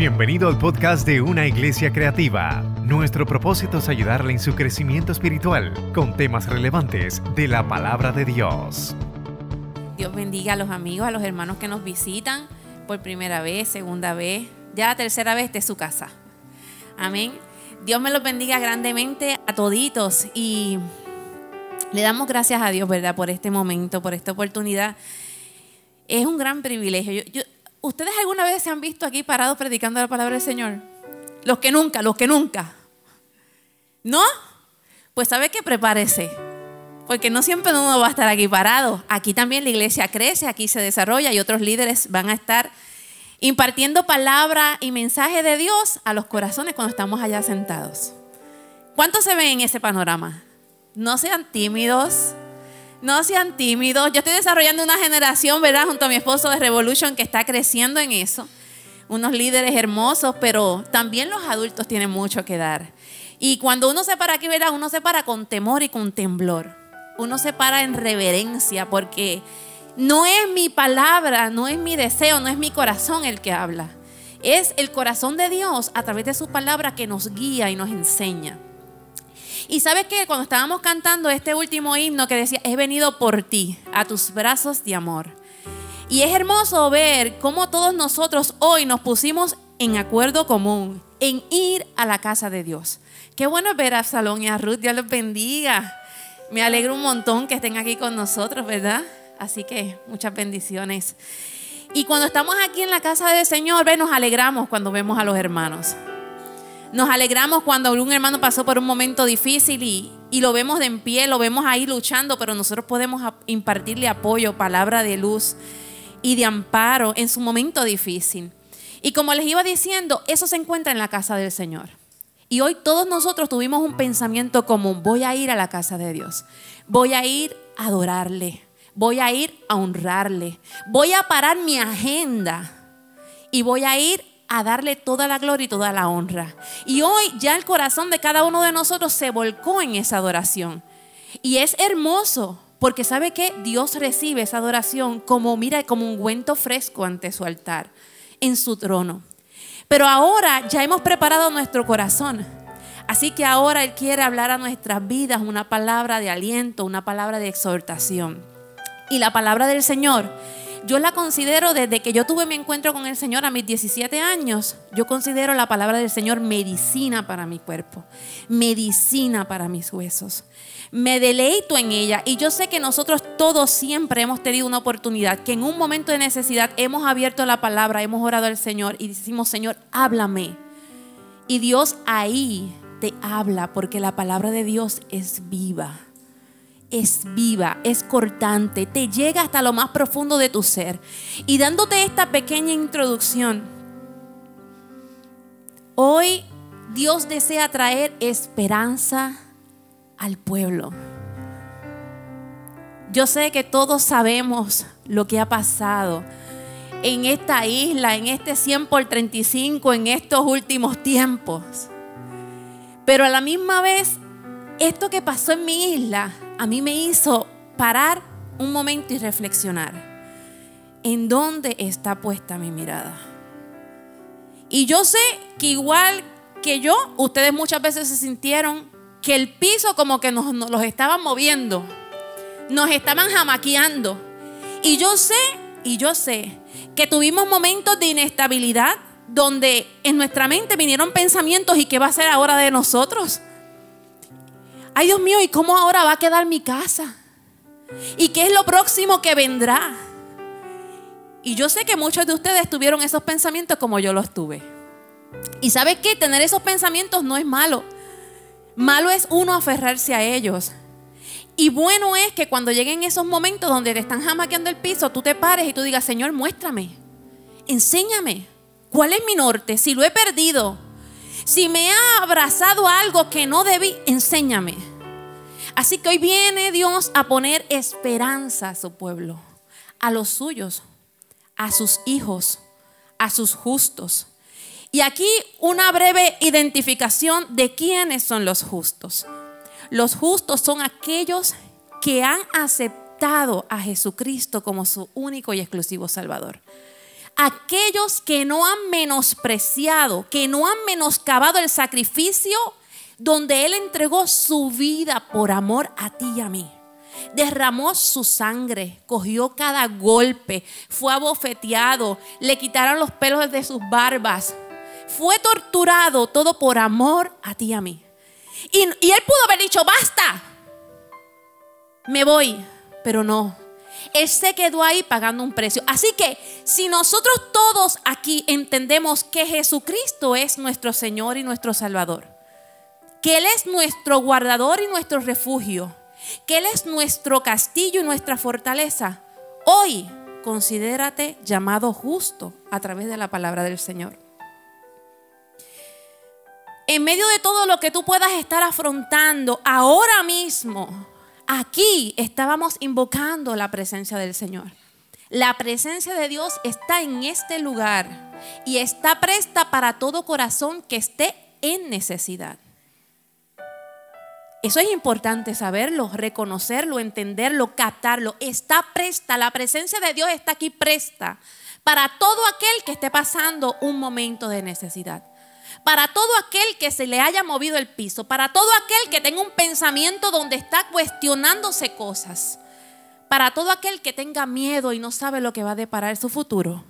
Bienvenido al podcast de Una Iglesia Creativa. Nuestro propósito es ayudarle en su crecimiento espiritual con temas relevantes de la palabra de Dios. Dios bendiga a los amigos, a los hermanos que nos visitan por primera vez, segunda vez, ya la tercera vez de su casa. Amén. Dios me los bendiga grandemente a toditos y le damos gracias a Dios, ¿verdad? Por este momento, por esta oportunidad. Es un gran privilegio. ¿Ustedes alguna vez se han visto aquí parados predicando la palabra del Señor? Los que nunca, los que nunca. ¿No? Pues sabe que prepárese. Porque no siempre uno va a estar aquí parado. Aquí también la iglesia crece, aquí se desarrolla y otros líderes van a estar impartiendo palabra y mensaje de Dios a los corazones cuando estamos allá sentados. ¿Cuántos se ven en ese panorama? No sean tímidos. No sean tímidos. Yo estoy desarrollando una generación, ¿verdad? Junto a mi esposo de Revolution que está creciendo en eso. Unos líderes hermosos, pero también los adultos tienen mucho que dar. Y cuando uno se para aquí, ¿verdad? Uno se para con temor y con temblor. Uno se para en reverencia porque no es mi palabra, no es mi deseo, no es mi corazón el que habla. Es el corazón de Dios a través de su palabra que nos guía y nos enseña. Y sabes que cuando estábamos cantando este último himno que decía, he venido por ti, a tus brazos de amor. Y es hermoso ver cómo todos nosotros hoy nos pusimos en acuerdo común, en ir a la casa de Dios. Qué bueno ver a Salón y a Ruth, Dios los bendiga. Me alegro un montón que estén aquí con nosotros, ¿verdad? Así que muchas bendiciones. Y cuando estamos aquí en la casa del Señor, ve, nos alegramos cuando vemos a los hermanos. Nos alegramos cuando un hermano pasó por un momento difícil y, y lo vemos de en pie, lo vemos ahí luchando, pero nosotros podemos impartirle apoyo, palabra de luz y de amparo en su momento difícil. Y como les iba diciendo, eso se encuentra en la casa del Señor. Y hoy todos nosotros tuvimos un pensamiento común, voy a ir a la casa de Dios, voy a ir a adorarle, voy a ir a honrarle, voy a parar mi agenda. Y voy a ir a darle toda la gloria y toda la honra. Y hoy ya el corazón de cada uno de nosotros se volcó en esa adoración. Y es hermoso, porque sabe que Dios recibe esa adoración como, mira, como un ungüento fresco ante su altar, en su trono. Pero ahora ya hemos preparado nuestro corazón. Así que ahora Él quiere hablar a nuestras vidas una palabra de aliento, una palabra de exhortación. Y la palabra del Señor yo la considero desde que yo tuve mi encuentro con el Señor a mis 17 años, yo considero la palabra del Señor medicina para mi cuerpo, medicina para mis huesos. Me deleito en ella y yo sé que nosotros todos siempre hemos tenido una oportunidad, que en un momento de necesidad hemos abierto la palabra, hemos orado al Señor y decimos, Señor, háblame. Y Dios ahí te habla porque la palabra de Dios es viva es viva, es cortante, te llega hasta lo más profundo de tu ser. Y dándote esta pequeña introducción, hoy Dios desea traer esperanza al pueblo. Yo sé que todos sabemos lo que ha pasado en esta isla, en este 100 por 35, en estos últimos tiempos. Pero a la misma vez, esto que pasó en mi isla a mí me hizo parar un momento y reflexionar. ¿En dónde está puesta mi mirada? Y yo sé que igual que yo, ustedes muchas veces se sintieron que el piso como que nos, nos los estaban moviendo, nos estaban jamaqueando. Y yo sé, y yo sé que tuvimos momentos de inestabilidad donde en nuestra mente vinieron pensamientos y qué va a ser ahora de nosotros ay Dios mío, ¿y cómo ahora va a quedar mi casa? ¿Y qué es lo próximo que vendrá? Y yo sé que muchos de ustedes tuvieron esos pensamientos como yo los tuve. Y sabe qué? Tener esos pensamientos no es malo. Malo es uno aferrarse a ellos. Y bueno es que cuando lleguen esos momentos donde te están jamaqueando el piso, tú te pares y tú digas, Señor, muéstrame, enséñame, ¿cuál es mi norte? Si lo he perdido, si me ha abrazado algo que no debí, enséñame. Así que hoy viene Dios a poner esperanza a su pueblo, a los suyos, a sus hijos, a sus justos. Y aquí una breve identificación de quiénes son los justos. Los justos son aquellos que han aceptado a Jesucristo como su único y exclusivo Salvador aquellos que no han menospreciado, que no han menoscabado el sacrificio donde Él entregó su vida por amor a ti y a mí. Derramó su sangre, cogió cada golpe, fue abofeteado, le quitaron los pelos de sus barbas, fue torturado todo por amor a ti y a mí. Y, y Él pudo haber dicho, basta, me voy, pero no. Él se quedó ahí pagando un precio. Así que si nosotros todos aquí entendemos que Jesucristo es nuestro Señor y nuestro Salvador, que Él es nuestro guardador y nuestro refugio, que Él es nuestro castillo y nuestra fortaleza, hoy considérate llamado justo a través de la palabra del Señor. En medio de todo lo que tú puedas estar afrontando ahora mismo, aquí estábamos invocando la presencia del Señor. La presencia de Dios está en este lugar y está presta para todo corazón que esté en necesidad. Eso es importante saberlo, reconocerlo, entenderlo, captarlo. Está presta, la presencia de Dios está aquí presta para todo aquel que esté pasando un momento de necesidad para todo aquel que se le haya movido el piso, para todo aquel que tenga un pensamiento donde está cuestionándose cosas, para todo aquel que tenga miedo y no sabe lo que va a deparar su futuro.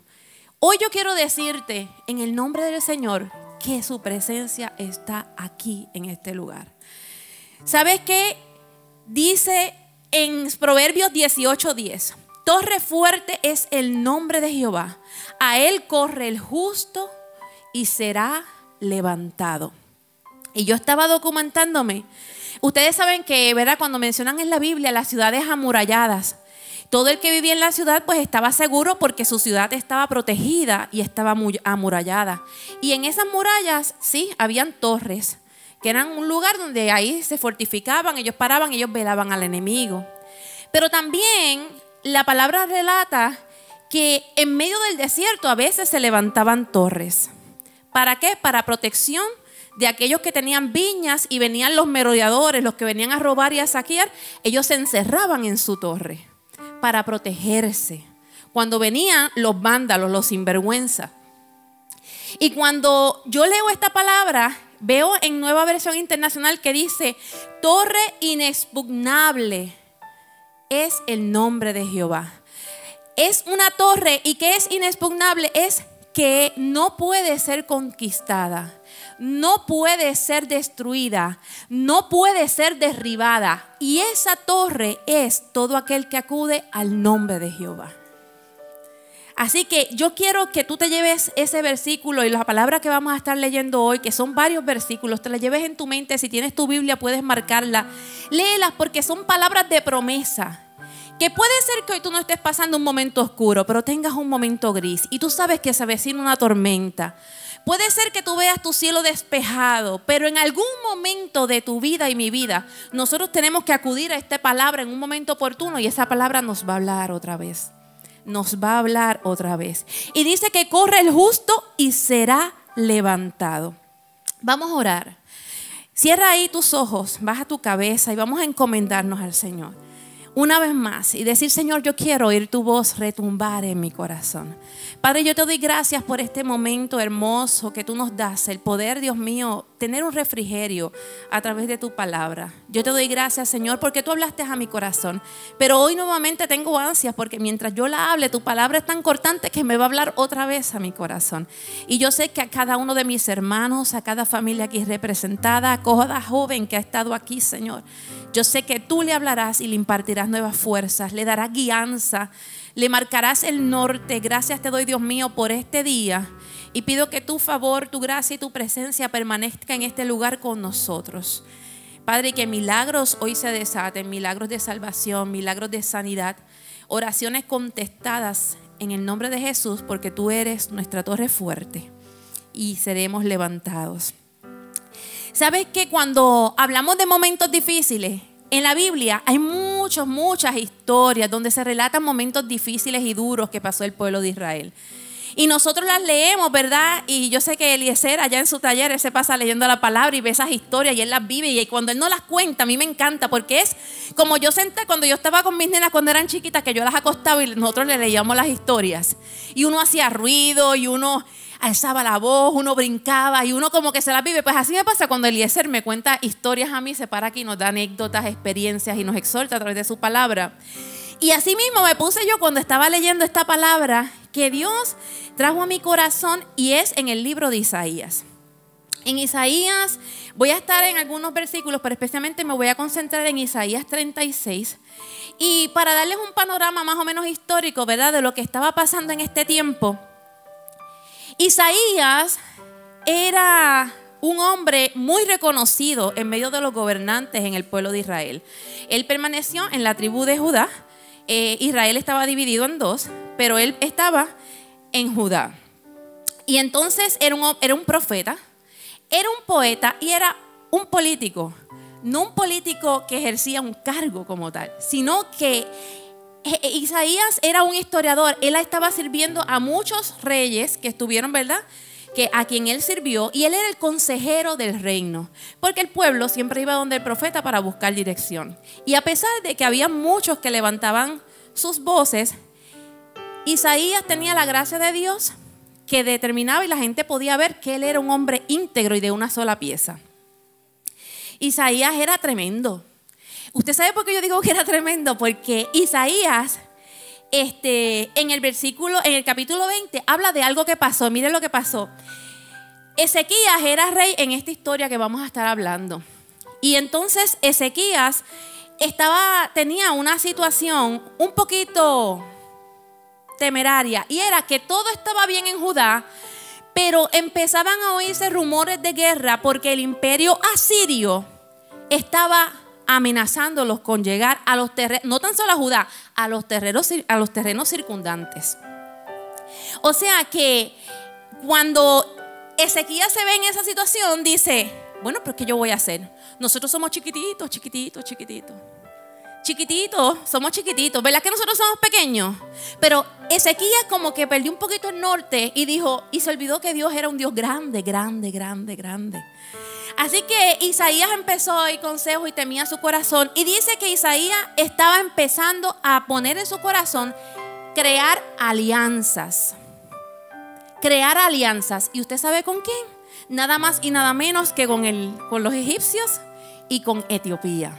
Hoy yo quiero decirte en el nombre del Señor que su presencia está aquí en este lugar. ¿Sabes qué? Dice en Proverbios 18:10, torre fuerte es el nombre de Jehová, a él corre el justo y será levantado. Y yo estaba documentándome. Ustedes saben que, ¿verdad? Cuando mencionan en la Biblia las ciudades amuralladas, todo el que vivía en la ciudad pues estaba seguro porque su ciudad estaba protegida y estaba muy amurallada. Y en esas murallas, sí, habían torres, que eran un lugar donde ahí se fortificaban, ellos paraban, ellos velaban al enemigo. Pero también la palabra relata que en medio del desierto a veces se levantaban torres. ¿Para qué? Para protección de aquellos que tenían viñas y venían los merodeadores, los que venían a robar y a saquear, ellos se encerraban en su torre para protegerse. Cuando venían los vándalos, los sinvergüenza. Y cuando yo leo esta palabra, veo en nueva versión internacional que dice, torre inexpugnable es el nombre de Jehová. Es una torre y que es inexpugnable, es que no puede ser conquistada, no puede ser destruida, no puede ser derribada. Y esa torre es todo aquel que acude al nombre de Jehová. Así que yo quiero que tú te lleves ese versículo y las palabras que vamos a estar leyendo hoy, que son varios versículos, te las lleves en tu mente. Si tienes tu Biblia puedes marcarla. Léelas porque son palabras de promesa que puede ser que hoy tú no estés pasando un momento oscuro, pero tengas un momento gris y tú sabes que se avecina una tormenta. Puede ser que tú veas tu cielo despejado, pero en algún momento de tu vida y mi vida, nosotros tenemos que acudir a esta palabra en un momento oportuno y esa palabra nos va a hablar otra vez. Nos va a hablar otra vez. Y dice que corre el justo y será levantado. Vamos a orar. Cierra ahí tus ojos, baja tu cabeza y vamos a encomendarnos al Señor una vez más y decir, Señor, yo quiero oír tu voz retumbar en mi corazón. Padre, yo te doy gracias por este momento hermoso que tú nos das, el poder, Dios mío, tener un refrigerio a través de tu palabra. Yo te doy gracias, Señor, porque tú hablaste a mi corazón. Pero hoy nuevamente tengo ansias porque mientras yo la hable, tu palabra es tan cortante que me va a hablar otra vez a mi corazón. Y yo sé que a cada uno de mis hermanos, a cada familia aquí representada, a cada joven que ha estado aquí, Señor, yo sé que tú le hablarás y le impartirás nuevas fuerzas, le darás guianza, le marcarás el norte. Gracias te doy, Dios mío, por este día. Y pido que tu favor, tu gracia y tu presencia permanezca en este lugar con nosotros. Padre, que milagros hoy se desaten, milagros de salvación, milagros de sanidad, oraciones contestadas en el nombre de Jesús, porque tú eres nuestra torre fuerte y seremos levantados. ¿Sabes que cuando hablamos de momentos difíciles, en la Biblia hay muchas, muchas historias donde se relatan momentos difíciles y duros que pasó el pueblo de Israel. Y nosotros las leemos, ¿verdad? Y yo sé que Eliezer allá en su taller, él se pasa leyendo la palabra y ve esas historias y él las vive. Y cuando él no las cuenta, a mí me encanta porque es como yo senté cuando yo estaba con mis nenas cuando eran chiquitas, que yo las acostaba y nosotros le leíamos las historias. Y uno hacía ruido y uno alzaba la voz, uno brincaba y uno como que se las vive. Pues así me pasa cuando Eliezer me cuenta historias a mí, se para aquí, nos da anécdotas, experiencias y nos exhorta a través de su palabra. Y así mismo me puse yo cuando estaba leyendo esta palabra que Dios trajo a mi corazón y es en el libro de Isaías. En Isaías voy a estar en algunos versículos, pero especialmente me voy a concentrar en Isaías 36. Y para darles un panorama más o menos histórico, ¿verdad? De lo que estaba pasando en este tiempo. Isaías era un hombre muy reconocido en medio de los gobernantes en el pueblo de Israel. Él permaneció en la tribu de Judá. Eh, Israel estaba dividido en dos, pero él estaba en Judá. Y entonces era un, era un profeta, era un poeta y era un político. No un político que ejercía un cargo como tal, sino que Isaías era un historiador, él estaba sirviendo a muchos reyes que estuvieron, ¿verdad? Que a quien él sirvió y él era el consejero del reino, porque el pueblo siempre iba donde el profeta para buscar dirección. Y a pesar de que había muchos que levantaban sus voces, Isaías tenía la gracia de Dios que determinaba y la gente podía ver que él era un hombre íntegro y de una sola pieza. Isaías era tremendo. Usted sabe por qué yo digo que era tremendo, porque Isaías, este, en el versículo, en el capítulo 20, habla de algo que pasó. Miren lo que pasó. Ezequías era rey en esta historia que vamos a estar hablando. Y entonces Ezequías estaba, tenía una situación un poquito temeraria. Y era que todo estaba bien en Judá, pero empezaban a oírse rumores de guerra porque el imperio asirio estaba amenazándolos con llegar a los terrenos, no tan solo a Judá, a los terrenos, a los terrenos circundantes. O sea que cuando Ezequiel se ve en esa situación, dice, bueno, pero ¿qué yo voy a hacer? Nosotros somos chiquititos, chiquititos, chiquititos. Chiquititos, somos chiquititos, ¿verdad que nosotros somos pequeños? Pero Ezequiel como que perdió un poquito el norte y dijo, y se olvidó que Dios era un Dios grande, grande, grande, grande. Así que Isaías empezó a oír consejos y temía su corazón. Y dice que Isaías estaba empezando a poner en su corazón crear alianzas. Crear alianzas. ¿Y usted sabe con quién? Nada más y nada menos que con, el, con los egipcios y con Etiopía.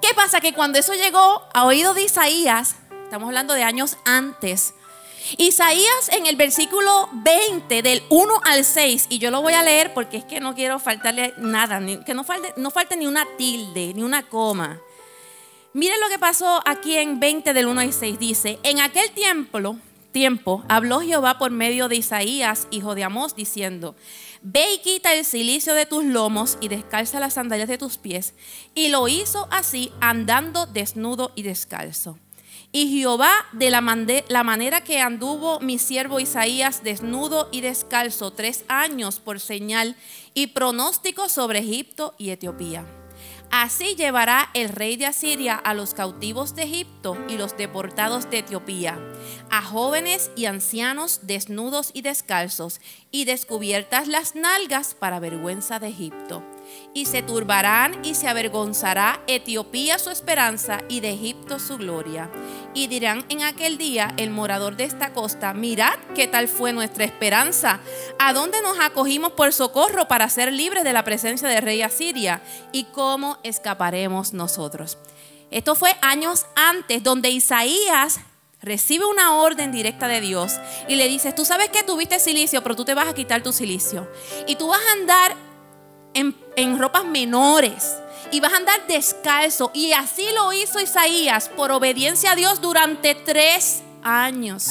¿Qué pasa? Que cuando eso llegó a oído de Isaías, estamos hablando de años antes, Isaías en el versículo 20 del 1 al 6, y yo lo voy a leer porque es que no quiero faltarle nada, que no falte, no falte ni una tilde, ni una coma. Miren lo que pasó aquí en 20 del 1 al 6. Dice, en aquel tiempo, tiempo habló Jehová por medio de Isaías, hijo de Amós, diciendo, Ve y quita el silicio de tus lomos y descalza las sandalias de tus pies. Y lo hizo así, andando desnudo y descalzo. Y Jehová, de la, manera que anduvo mi siervo Isaías desnudo y descalzo tres años por señal y pronóstico sobre Egipto y Etiopía. Así llevará el rey de Asiria a los cautivos de Egipto y los deportados de Etiopía, a jóvenes y ancianos desnudos y descalzos, y descubiertas las nalgas para vergüenza de Egipto y se turbarán y se avergonzará Etiopía su esperanza y de Egipto su gloria. Y dirán en aquel día el morador de esta costa, mirad qué tal fue nuestra esperanza, a dónde nos acogimos por socorro para ser libres de la presencia del rey Asiria y cómo escaparemos nosotros. Esto fue años antes, donde Isaías recibe una orden directa de Dios y le dice, tú sabes que tuviste silicio, pero tú te vas a quitar tu silicio. Y tú vas a andar en, ropas menores y vas a andar descalzo. Y así lo hizo Isaías por obediencia a Dios durante tres años.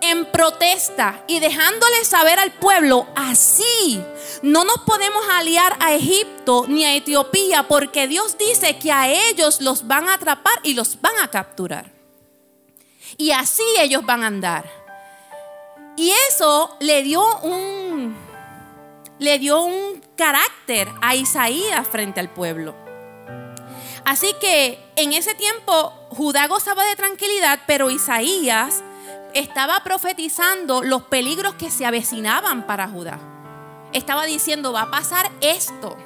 En protesta y dejándole saber al pueblo, así no nos podemos aliar a Egipto ni a Etiopía porque Dios dice que a ellos los van a atrapar y los van a capturar. Y así ellos van a andar. Y eso le dio un, le dio un carácter a Isaías frente al pueblo. Así que en ese tiempo Judá gozaba de tranquilidad, pero Isaías estaba profetizando los peligros que se avecinaban para Judá. Estaba diciendo, va a pasar esto.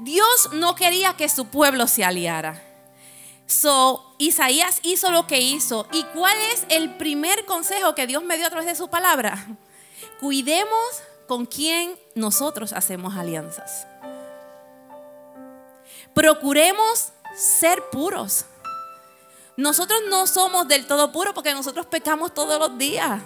Dios no quería que su pueblo se aliara. So, Isaías hizo lo que hizo. ¿Y cuál es el primer consejo que Dios me dio a través de su palabra? Cuidemos con quién nosotros hacemos alianzas. Procuremos ser puros. Nosotros no somos del todo puros porque nosotros pecamos todos los días.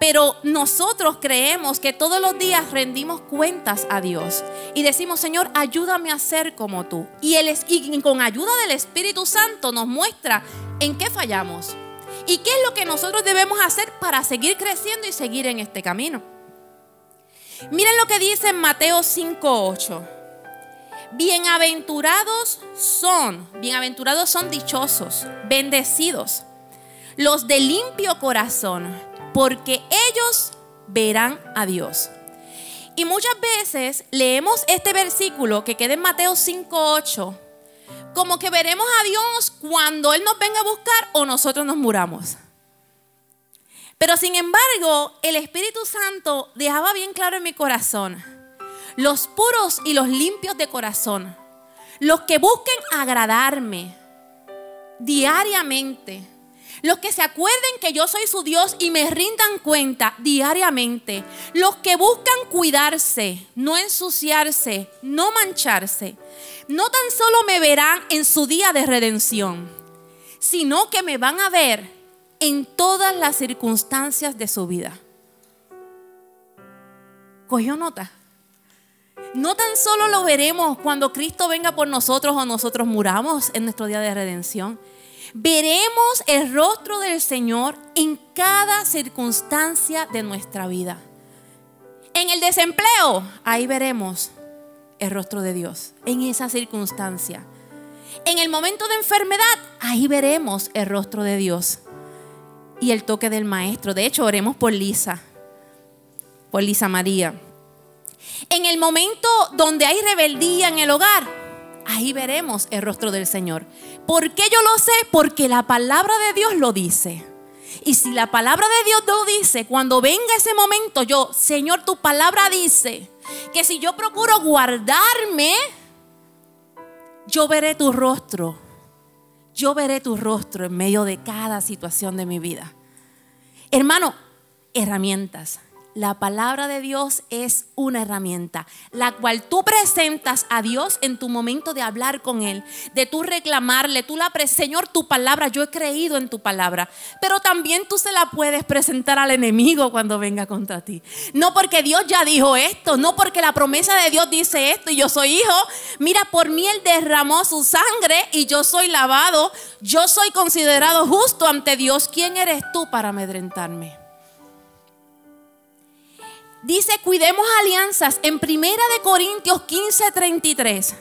Pero nosotros creemos que todos los días rendimos cuentas a Dios y decimos, Señor, ayúdame a ser como tú. Y, él, y con ayuda del Espíritu Santo nos muestra en qué fallamos y qué es lo que nosotros debemos hacer para seguir creciendo y seguir en este camino. Miren lo que dice Mateo 5:8. Bienaventurados son, bienaventurados son dichosos, bendecidos, los de limpio corazón, porque ellos verán a Dios. Y muchas veces leemos este versículo que queda en Mateo 5:8 como que veremos a Dios cuando Él nos venga a buscar o nosotros nos muramos. Pero sin embargo, el Espíritu Santo dejaba bien claro en mi corazón, los puros y los limpios de corazón, los que busquen agradarme diariamente, los que se acuerden que yo soy su Dios y me rindan cuenta diariamente, los que buscan cuidarse, no ensuciarse, no mancharse, no tan solo me verán en su día de redención, sino que me van a ver en todas las circunstancias de su vida. ¿Cogió nota? No tan solo lo veremos cuando Cristo venga por nosotros o nosotros muramos en nuestro día de redención. Veremos el rostro del Señor en cada circunstancia de nuestra vida. En el desempleo, ahí veremos el rostro de Dios, en esa circunstancia. En el momento de enfermedad, ahí veremos el rostro de Dios y el toque del maestro. De hecho, oremos por Lisa, por Lisa María. En el momento donde hay rebeldía en el hogar, ahí veremos el rostro del Señor. ¿Por qué yo lo sé? Porque la palabra de Dios lo dice. Y si la palabra de Dios lo dice, cuando venga ese momento, yo, Señor, tu palabra dice que si yo procuro guardarme, yo veré tu rostro yo veré tu rostro en medio de cada situación de mi vida. Hermano, herramientas. La palabra de Dios es una herramienta, la cual tú presentas a Dios en tu momento de hablar con Él, de tú reclamarle, tú la Señor, tu palabra, yo he creído en tu palabra, pero también tú se la puedes presentar al enemigo cuando venga contra ti. No porque Dios ya dijo esto, no porque la promesa de Dios dice esto y yo soy hijo, mira, por mí Él derramó su sangre y yo soy lavado, yo soy considerado justo ante Dios. ¿Quién eres tú para amedrentarme? Dice, cuidemos alianzas en Primera de Corintios 15:33.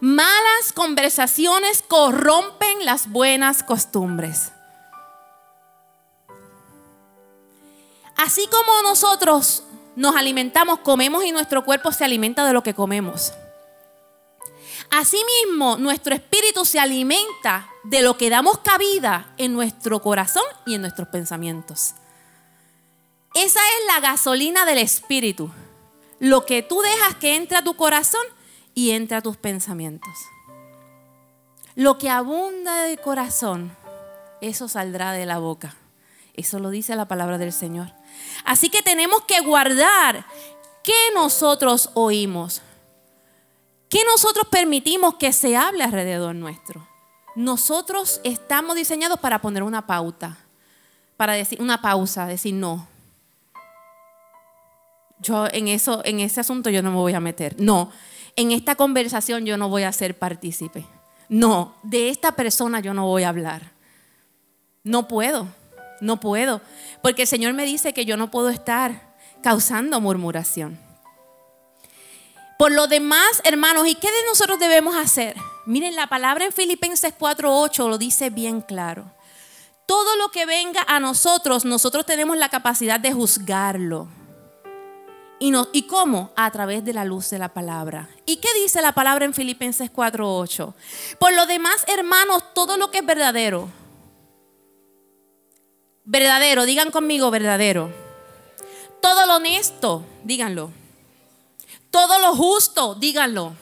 Malas conversaciones corrompen las buenas costumbres. Así como nosotros nos alimentamos, comemos y nuestro cuerpo se alimenta de lo que comemos. Asimismo, nuestro espíritu se alimenta de lo que damos cabida en nuestro corazón y en nuestros pensamientos. Esa es la gasolina del espíritu. Lo que tú dejas que entre a tu corazón y entre a tus pensamientos. Lo que abunda del corazón, eso saldrá de la boca. Eso lo dice la palabra del Señor. Así que tenemos que guardar qué nosotros oímos. ¿Qué nosotros permitimos que se hable alrededor nuestro? Nosotros estamos diseñados para poner una pauta, para decir una pausa, decir no, yo en eso, en ese asunto yo no me voy a meter. No, en esta conversación yo no voy a ser partícipe. No, de esta persona yo no voy a hablar. No puedo, no puedo, porque el Señor me dice que yo no puedo estar causando murmuración. Por lo demás, hermanos, ¿y qué de nosotros debemos hacer? Miren, la palabra en Filipenses 4:8 lo dice bien claro. Todo lo que venga a nosotros, nosotros tenemos la capacidad de juzgarlo ¿Y, ¿Y cómo? A través de la luz de la palabra. ¿Y qué dice la palabra en Filipenses 4:8? Por lo demás, hermanos, todo lo que es verdadero, Verdadero, digan conmigo verdadero. Todo lo honesto, díganlo. Todo lo justo, díganlo.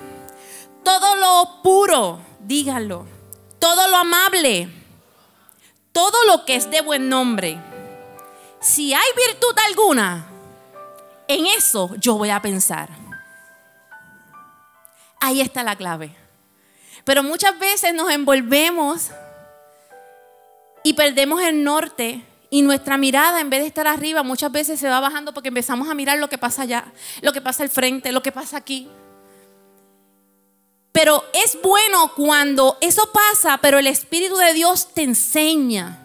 Todo lo puro, díganlo. Todo lo amable. Todo lo que es de buen nombre. Si hay virtud alguna, en eso yo voy a pensar. Ahí está la clave. Pero muchas veces nos envolvemos y perdemos el norte y nuestra mirada, en vez de estar arriba, muchas veces se va bajando porque empezamos a mirar lo que pasa allá, lo que pasa al frente, lo que pasa aquí. Pero es bueno cuando eso pasa, pero el Espíritu de Dios te enseña.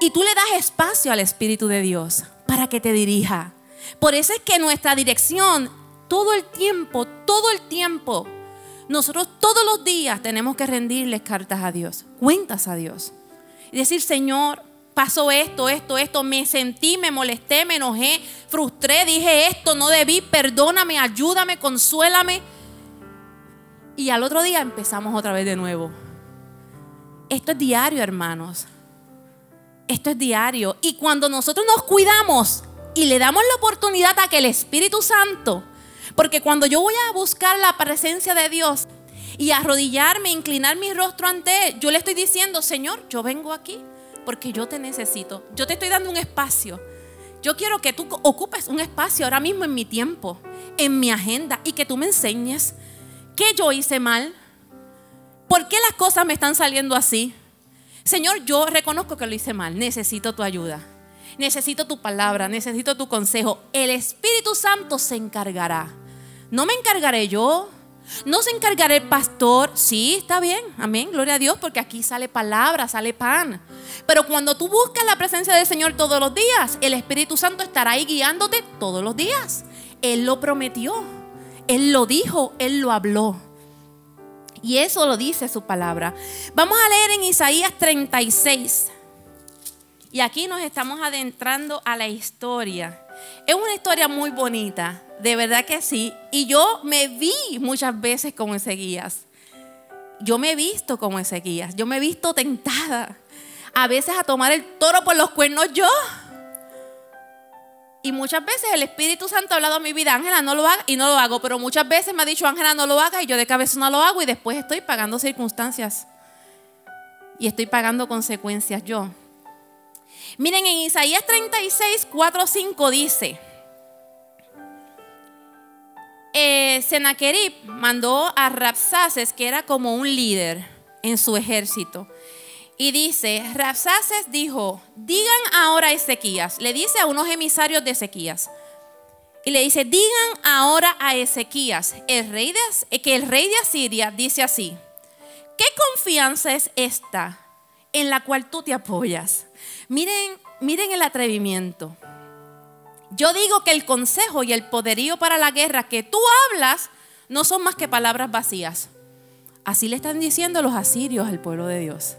Y tú le das espacio al Espíritu de Dios para que te dirija. Por eso es que nuestra dirección, todo el tiempo, todo el tiempo, nosotros todos los días tenemos que rendirles cartas a Dios, cuentas a Dios. Y decir, Señor, pasó esto, esto, esto, me sentí, me molesté, me enojé, frustré, dije esto, no debí, perdóname, ayúdame, consuélame. Y al otro día empezamos otra vez de nuevo. Esto es diario, hermanos. Esto es diario. Y cuando nosotros nos cuidamos y le damos la oportunidad a que el Espíritu Santo, porque cuando yo voy a buscar la presencia de Dios, y arrodillarme, inclinar mi rostro ante Él, yo le estoy diciendo, Señor, yo vengo aquí porque yo te necesito. Yo te estoy dando un espacio. Yo quiero que tú ocupes un espacio ahora mismo en mi tiempo, en mi agenda y que tú me enseñes qué yo hice mal, por qué las cosas me están saliendo así. Señor, yo reconozco que lo hice mal, necesito tu ayuda, necesito tu palabra, necesito tu consejo. El Espíritu Santo se encargará. No me encargaré yo, no se encargará el pastor, sí, está bien, amén, gloria a Dios, porque aquí sale palabra, sale pan. Pero cuando tú buscas la presencia del Señor todos los días, el Espíritu Santo estará ahí guiándote todos los días. Él lo prometió, Él lo dijo, Él lo habló. Y eso lo dice su palabra. Vamos a leer en Isaías 36. Y aquí nos estamos adentrando a la historia. Es una historia muy bonita. De verdad que sí. Y yo me vi muchas veces como Ezequías. Yo me he visto como Ezequías. Yo me he visto tentada. A veces a tomar el toro por los cuernos yo. Y muchas veces el Espíritu Santo ha hablado a mi vida, Ángela, no lo haga y no lo hago. Pero muchas veces me ha dicho, Ángela, no lo haga y yo de cabeza no lo hago y después estoy pagando circunstancias. Y estoy pagando consecuencias yo. Miren, en Isaías 36, 4, 5 dice, eh, Senaquerib mandó a Rapsaces, que era como un líder en su ejército. Y dice, Rapsaces dijo, digan ahora a Ezequías, le dice a unos emisarios de Ezequías, y le dice, digan ahora a Ezequías, el rey de, que el rey de Asiria dice así, ¿qué confianza es esta en la cual tú te apoyas? Miren, miren el atrevimiento. Yo digo que el consejo y el poderío para la guerra que tú hablas no son más que palabras vacías. Así le están diciendo los asirios al pueblo de Dios.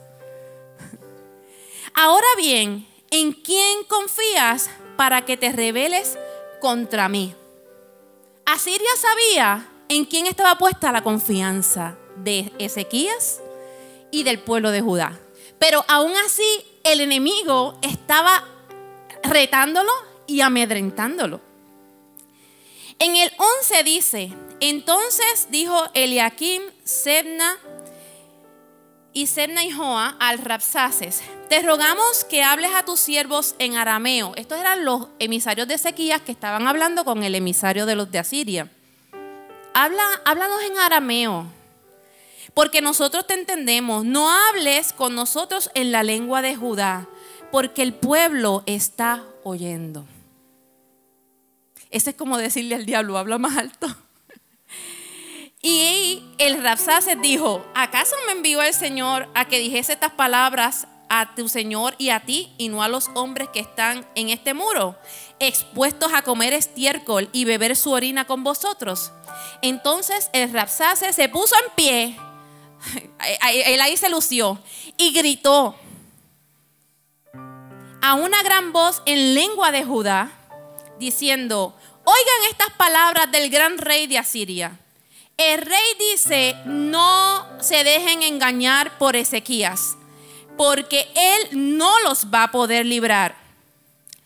Ahora bien, ¿en quién confías para que te rebeles contra mí? Asiria sabía en quién estaba puesta la confianza de Ezequías y del pueblo de Judá. Pero aún así el enemigo estaba retándolo y amedrentándolo. En el 11 dice, entonces dijo Eliakim, Sebna y Sebna y Joa al Rapsaces, te rogamos que hables a tus siervos en arameo. Estos eran los emisarios de Ezequías que estaban hablando con el emisario de los de Asiria. Habla, háblanos en arameo, porque nosotros te entendemos. No hables con nosotros en la lengua de Judá, porque el pueblo está oyendo. Ese es como decirle al diablo, habla más alto. Y el Rapsaces dijo, ¿acaso me envió el Señor a que dijese estas palabras a tu Señor y a ti y no a los hombres que están en este muro, expuestos a comer estiércol y beber su orina con vosotros? Entonces el Rapsaces se puso en pie, él ahí se lució y gritó a una gran voz en lengua de Judá, diciendo, oigan estas palabras del gran rey de Asiria. El rey dice, no se dejen engañar por Ezequías. porque él no los va a poder librar.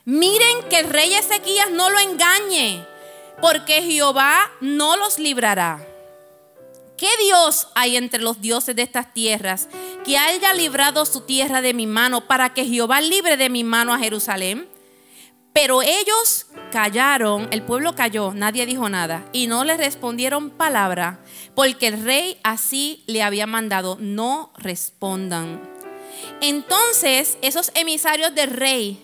Miren que el rey Ezequías no lo engañe, porque Jehová no los librará. ¿Qué Dios hay entre los dioses de estas tierras que haya librado su tierra de mi mano para que Jehová libre de mi mano a Jerusalén? Pero ellos callaron, el pueblo calló, nadie dijo nada y no le respondieron palabra, porque el rey así le había mandado, no respondan. Entonces esos emisarios del rey,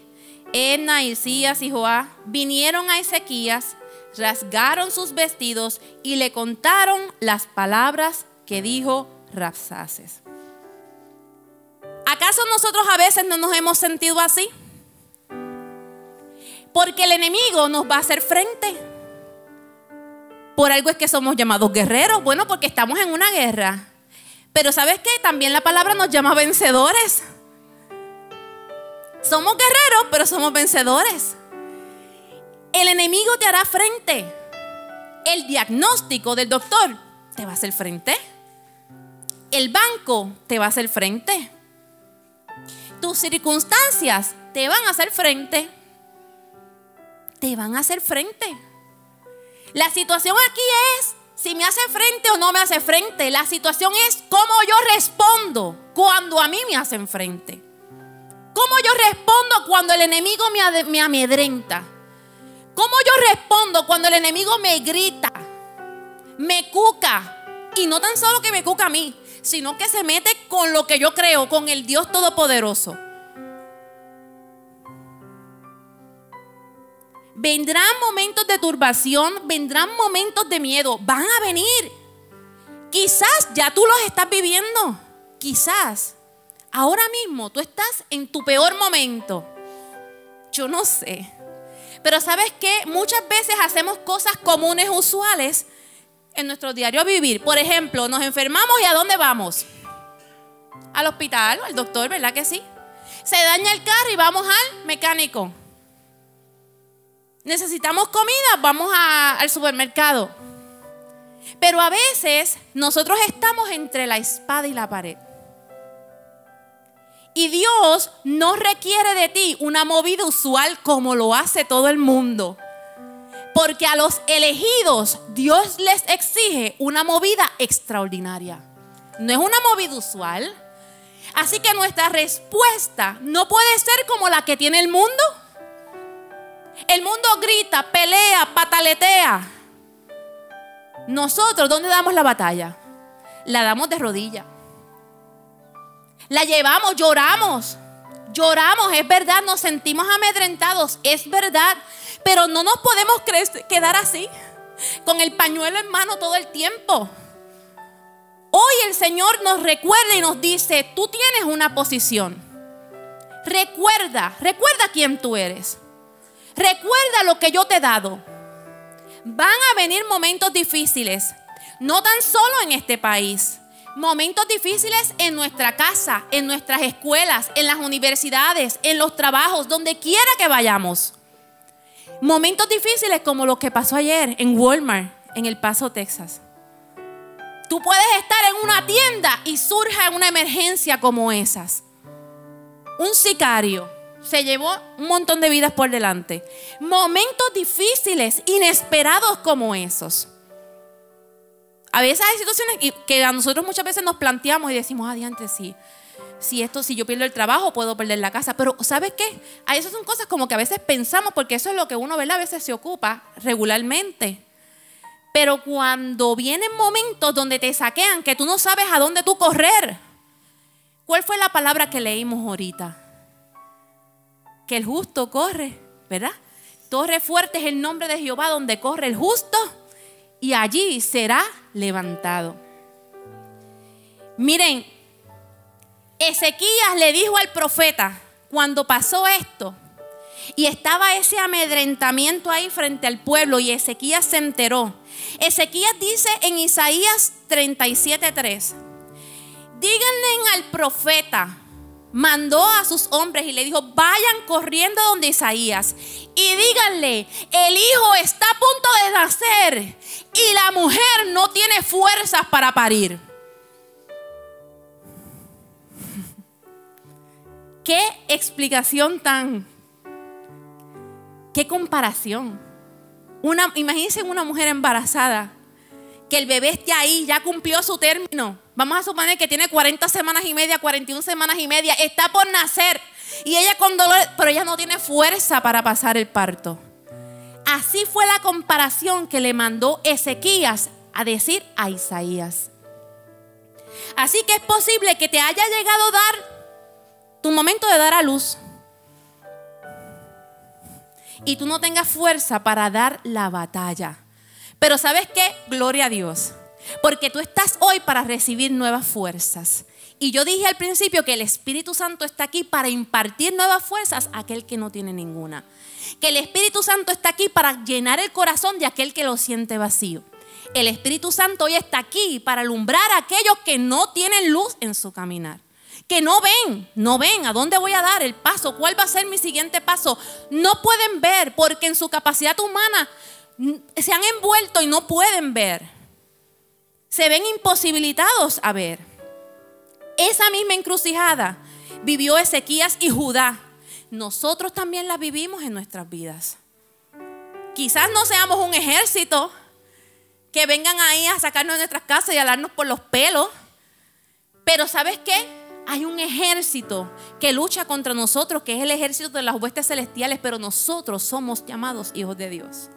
Edna, Isías y Joá, vinieron a Ezequías, rasgaron sus vestidos y le contaron las palabras que dijo Rapsaces. ¿Acaso nosotros a veces no nos hemos sentido así? Porque el enemigo nos va a hacer frente. Por algo es que somos llamados guerreros. Bueno, porque estamos en una guerra. Pero ¿sabes qué? También la palabra nos llama vencedores. Somos guerreros, pero somos vencedores. El enemigo te hará frente. El diagnóstico del doctor te va a hacer frente. El banco te va a hacer frente. Tus circunstancias te van a hacer frente te van a hacer frente. La situación aquí es si me hace frente o no me hace frente. La situación es cómo yo respondo cuando a mí me hacen frente. Cómo yo respondo cuando el enemigo me, me amedrenta. Cómo yo respondo cuando el enemigo me grita, me cuca. Y no tan solo que me cuca a mí, sino que se mete con lo que yo creo, con el Dios Todopoderoso. Vendrán momentos de turbación, vendrán momentos de miedo, van a venir. Quizás ya tú los estás viviendo. Quizás ahora mismo tú estás en tu peor momento. Yo no sé. Pero sabes que muchas veces hacemos cosas comunes, usuales en nuestro diario vivir. Por ejemplo, nos enfermamos y ¿a dónde vamos? Al hospital, al doctor, ¿verdad que sí? Se daña el carro y vamos al mecánico. Necesitamos comida, vamos al supermercado. Pero a veces nosotros estamos entre la espada y la pared. Y Dios no requiere de ti una movida usual como lo hace todo el mundo. Porque a los elegidos Dios les exige una movida extraordinaria. No es una movida usual. Así que nuestra respuesta no puede ser como la que tiene el mundo. El mundo grita, pelea, pataletea. Nosotros, ¿dónde damos la batalla? La damos de rodilla. La llevamos, lloramos. Lloramos, es verdad, nos sentimos amedrentados, es verdad. Pero no nos podemos quedar así, con el pañuelo en mano todo el tiempo. Hoy el Señor nos recuerda y nos dice, tú tienes una posición. Recuerda, recuerda quién tú eres. Recuerda lo que yo te he dado. Van a venir momentos difíciles, no tan solo en este país, momentos difíciles en nuestra casa, en nuestras escuelas, en las universidades, en los trabajos, donde quiera que vayamos. Momentos difíciles como lo que pasó ayer en Walmart, en El Paso, Texas. Tú puedes estar en una tienda y surja una emergencia como esas. Un sicario se llevó un montón de vidas por delante. Momentos difíciles, inesperados como esos. A veces hay situaciones que a nosotros muchas veces nos planteamos y decimos, adiante, sí. Si esto, si yo pierdo el trabajo, puedo perder la casa. Pero, ¿sabes qué? Veces son cosas como que a veces pensamos, porque eso es lo que uno, ¿verdad? A veces se ocupa regularmente. Pero cuando vienen momentos donde te saquean, que tú no sabes a dónde tú correr. ¿Cuál fue la palabra que leímos ahorita? que el justo corre, ¿verdad? Torre fuerte es el nombre de Jehová donde corre el justo y allí será levantado. Miren, Ezequías le dijo al profeta cuando pasó esto y estaba ese amedrentamiento ahí frente al pueblo y Ezequías se enteró. Ezequías dice en Isaías 37:3, díganle al profeta, mandó a sus hombres y le dijo, vayan corriendo donde Isaías y díganle, el hijo está a punto de nacer y la mujer no tiene fuerzas para parir. qué explicación tan, qué comparación. Una, imagínense una mujer embarazada, que el bebé esté ahí, ya cumplió su término. Vamos a suponer que tiene 40 semanas y media, 41 semanas y media, está por nacer. Y ella con dolor, pero ella no tiene fuerza para pasar el parto. Así fue la comparación que le mandó Ezequías a decir a Isaías. Así que es posible que te haya llegado a dar tu momento de dar a luz y tú no tengas fuerza para dar la batalla. Pero ¿sabes qué? Gloria a Dios. Porque tú estás hoy para recibir nuevas fuerzas. Y yo dije al principio que el Espíritu Santo está aquí para impartir nuevas fuerzas a aquel que no tiene ninguna. Que el Espíritu Santo está aquí para llenar el corazón de aquel que lo siente vacío. El Espíritu Santo hoy está aquí para alumbrar a aquellos que no tienen luz en su caminar. Que no ven, no ven a dónde voy a dar el paso, cuál va a ser mi siguiente paso. No pueden ver porque en su capacidad humana se han envuelto y no pueden ver. Se ven imposibilitados a ver. Esa misma encrucijada vivió Ezequías y Judá. Nosotros también la vivimos en nuestras vidas. Quizás no seamos un ejército que vengan ahí a sacarnos de nuestras casas y a darnos por los pelos. Pero ¿sabes qué? Hay un ejército que lucha contra nosotros, que es el ejército de las huestes celestiales, pero nosotros somos llamados hijos de Dios.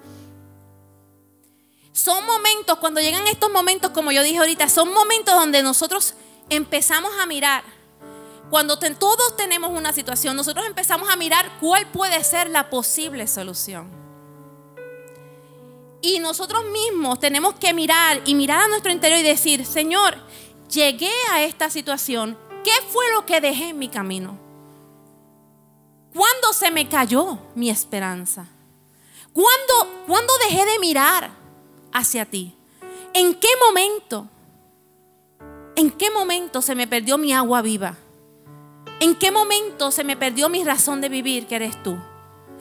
Son momentos, cuando llegan estos momentos, como yo dije ahorita, son momentos donde nosotros empezamos a mirar. Cuando todos tenemos una situación, nosotros empezamos a mirar cuál puede ser la posible solución. Y nosotros mismos tenemos que mirar y mirar a nuestro interior y decir, Señor, llegué a esta situación. ¿Qué fue lo que dejé en mi camino? ¿Cuándo se me cayó mi esperanza? ¿Cuándo, ¿Cuándo dejé de mirar hacia ti? ¿En qué momento? ¿En qué momento se me perdió mi agua viva? ¿En qué momento se me perdió mi razón de vivir, que eres tú?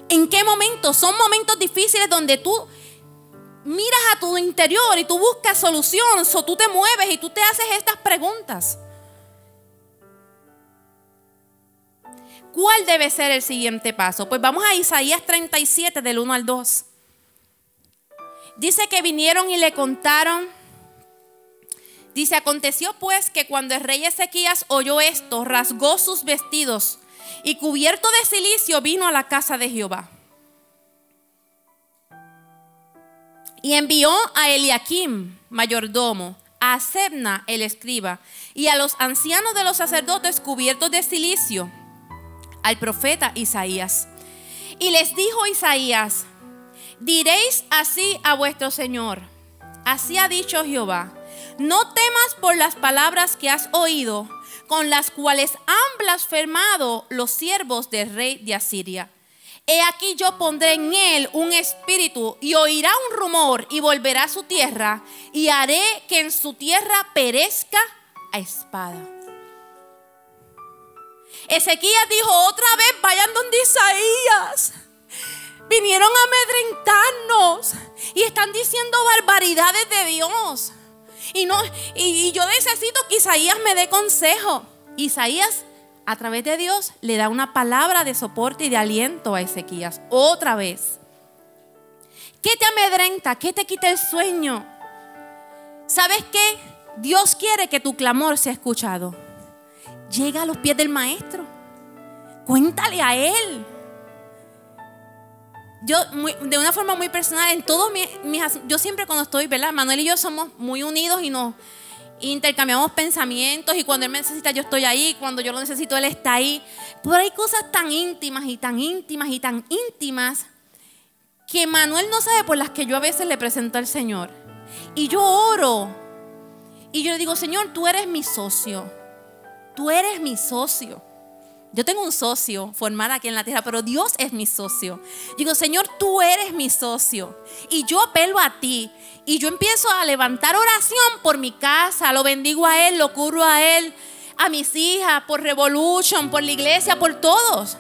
¿En qué momento? Son momentos difíciles donde tú miras a tu interior y tú buscas solución, o tú te mueves y tú te haces estas preguntas. ¿Cuál debe ser el siguiente paso? Pues vamos a Isaías 37 del 1 al 2. Dice que vinieron y le contaron. Dice, aconteció pues que cuando el rey Ezequías oyó esto, rasgó sus vestidos y cubierto de silicio vino a la casa de Jehová. Y envió a Eliakim, mayordomo, a Sebna, el escriba, y a los ancianos de los sacerdotes cubiertos de silicio, al profeta Isaías. Y les dijo Isaías, diréis así a vuestro Señor, así ha dicho Jehová, no temas por las palabras que has oído, con las cuales han blasfemado los siervos del rey de Asiria He aquí yo pondré en él un espíritu y oirá un rumor y volverá a su tierra y haré que en su tierra perezca a espada. Ezequías dijo otra vez, vayan donde Isaías. Vinieron a y están diciendo barbaridades de Dios. Y, no, y yo necesito que Isaías me dé consejo. Isaías a través de Dios le da una palabra de soporte y de aliento a Ezequías. Otra vez. ¿Qué te amedrenta? ¿Qué te quita el sueño? ¿Sabes qué? Dios quiere que tu clamor sea escuchado. Llega a los pies del maestro. Cuéntale a él. Yo, de una forma muy personal, en todo mi, yo siempre cuando estoy, ¿verdad? Manuel y yo somos muy unidos y nos intercambiamos pensamientos y cuando Él me necesita yo estoy ahí, cuando yo lo necesito Él está ahí. Pero hay cosas tan íntimas y tan íntimas y tan íntimas que Manuel no sabe por las que yo a veces le presento al Señor. Y yo oro y yo le digo, Señor, tú eres mi socio. Tú eres mi socio. Yo tengo un socio formado aquí en la tierra, pero Dios es mi socio. Digo, Señor, tú eres mi socio. Y yo apelo a ti. Y yo empiezo a levantar oración por mi casa. Lo bendigo a Él, lo curo a Él, a mis hijas, por Revolution, por la iglesia, por todos.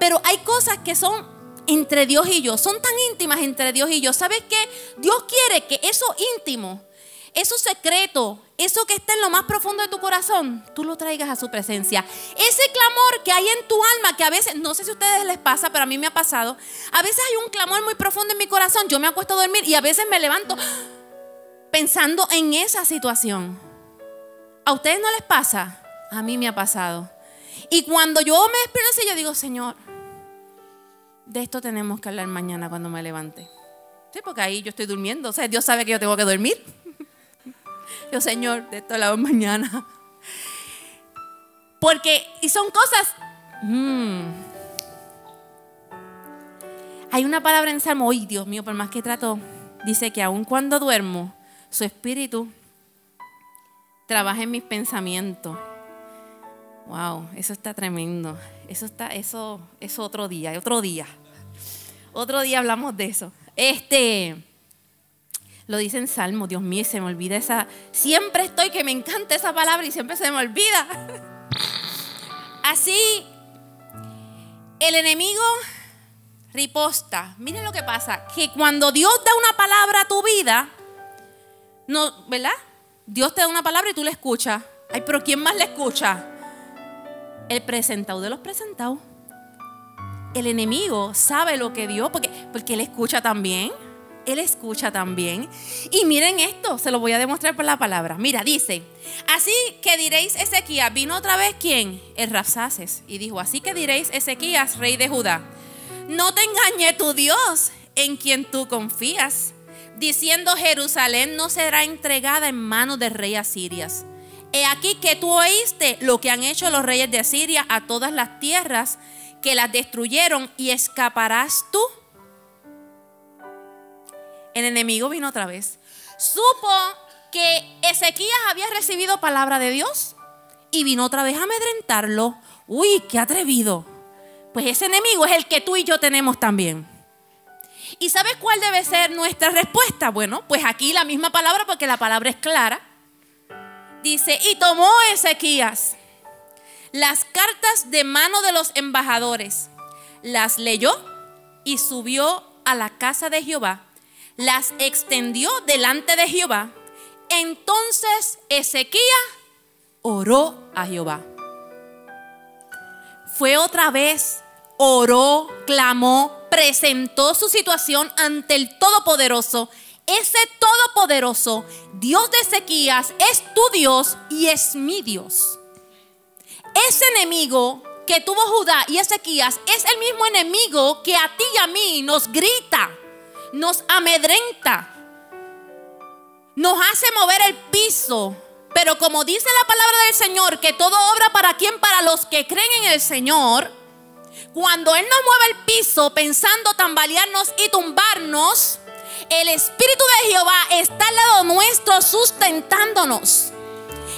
Pero hay cosas que son entre Dios y yo. Son tan íntimas entre Dios y yo. ¿Sabes qué? Dios quiere que eso íntimo eso secreto, eso que está en lo más profundo de tu corazón, tú lo traigas a su presencia. Ese clamor que hay en tu alma, que a veces, no sé si a ustedes les pasa, pero a mí me ha pasado, a veces hay un clamor muy profundo en mi corazón, yo me acuesto a dormir y a veces me levanto pensando en esa situación. ¿A ustedes no les pasa? A mí me ha pasado. Y cuando yo me despierto así, yo digo, Señor, de esto tenemos que hablar mañana cuando me levante. Sí, porque ahí yo estoy durmiendo. O sea, Dios sabe que yo tengo que dormir. Yo, Señor, de esto hablamos mañana. Porque, y son cosas. Mm. hay una palabra en Salmo, uy, Dios mío, por más que trato, dice que aun cuando duermo, su espíritu trabaja en mis pensamientos. Wow, eso está tremendo. Eso está, eso es otro día, otro día. Otro día hablamos de eso. Este, lo dice en Salmo, Dios mío, se me olvida esa. Siempre estoy que me encanta esa palabra y siempre se me olvida. Así, el enemigo riposta. Miren lo que pasa, que cuando Dios da una palabra a tu vida, no, ¿verdad? Dios te da una palabra y tú la escuchas. Ay, pero ¿quién más la escucha? El presentado de los presentados. El enemigo sabe lo que Dios, porque, porque él escucha también. Él escucha también. Y miren esto, se lo voy a demostrar por la palabra. Mira, dice, así que diréis Ezequías, vino otra vez quién? El Rapsaces. Y dijo, así que diréis Ezequías, rey de Judá, no te engañe tu Dios en quien tú confías diciendo Jerusalén no será entregada en manos del rey Asirias. He aquí que tú oíste lo que han hecho los reyes de Asiria a todas las tierras que las destruyeron y escaparás tú. El enemigo vino otra vez. Supo que Ezequías había recibido palabra de Dios y vino otra vez a amedrentarlo. Uy, qué atrevido. Pues ese enemigo es el que tú y yo tenemos también. ¿Y sabes cuál debe ser nuestra respuesta? Bueno, pues aquí la misma palabra porque la palabra es clara. Dice, y tomó Ezequías las cartas de mano de los embajadores, las leyó y subió a la casa de Jehová, las extendió delante de Jehová. Entonces Ezequías oró a Jehová. Fue otra vez, oró, clamó, presentó su situación ante el Todopoderoso. Ese Todopoderoso, Dios de Ezequías, es tu Dios y es mi Dios. Ese enemigo que tuvo Judá y Ezequías es el mismo enemigo que a ti y a mí nos grita, nos amedrenta, nos hace mover el piso. Pero como dice la palabra del Señor, que todo obra para quien, para los que creen en el Señor, cuando Él nos mueve el piso pensando tambalearnos y tumbarnos, el Espíritu de Jehová está al lado nuestro sustentándonos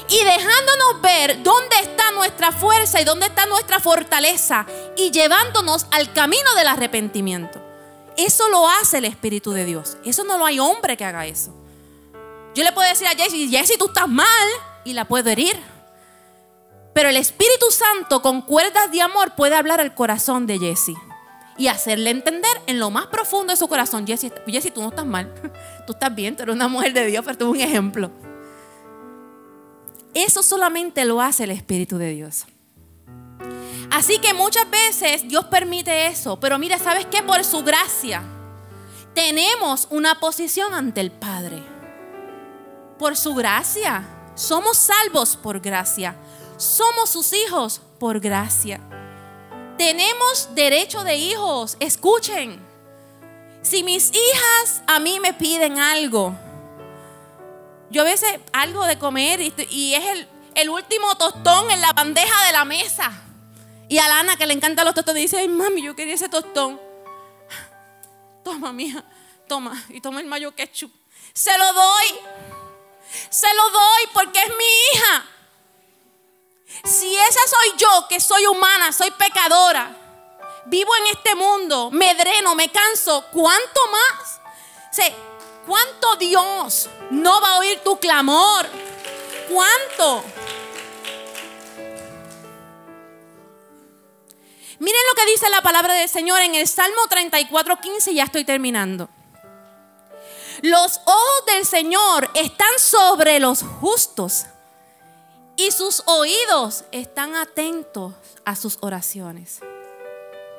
y dejándonos ver dónde está nuestra fuerza y dónde está nuestra fortaleza y llevándonos al camino del arrepentimiento. Eso lo hace el Espíritu de Dios. Eso no lo hay hombre que haga eso. Yo le puedo decir a Jesse, Jesse, tú estás mal y la puedo herir. Pero el Espíritu Santo con cuerdas de amor puede hablar al corazón de Jesse y hacerle entender en lo más profundo de su corazón, Jesse, Jesse, tú no estás mal, tú estás bien, tú eres una mujer de Dios, pero tú eres un ejemplo. Eso solamente lo hace el Espíritu de Dios. Así que muchas veces Dios permite eso, pero mira, ¿sabes qué? Por su gracia tenemos una posición ante el Padre. Por su gracia. Somos salvos por gracia. Somos sus hijos por gracia. Tenemos derecho de hijos. Escuchen. Si mis hijas a mí me piden algo, yo a veces algo de comer y, es el, el, último tostón en la bandeja de la mesa. Y a Lana que le encantan los tostones dice, ay mami, yo quería ese tostón. Toma, mija, toma. Y toma el mayo ketchup. Se lo doy. Se lo doy porque es mi hija. Si esa soy yo, que soy humana, soy pecadora, vivo en este mundo, me dreno, me canso, ¿cuánto más? ¿Cuánto Dios no va a oír tu clamor? ¿Cuánto? Miren lo que dice la palabra del Señor en el Salmo 34, 15, ya estoy terminando. Los ojos del Señor están sobre los justos y sus oídos están atentos a sus oraciones.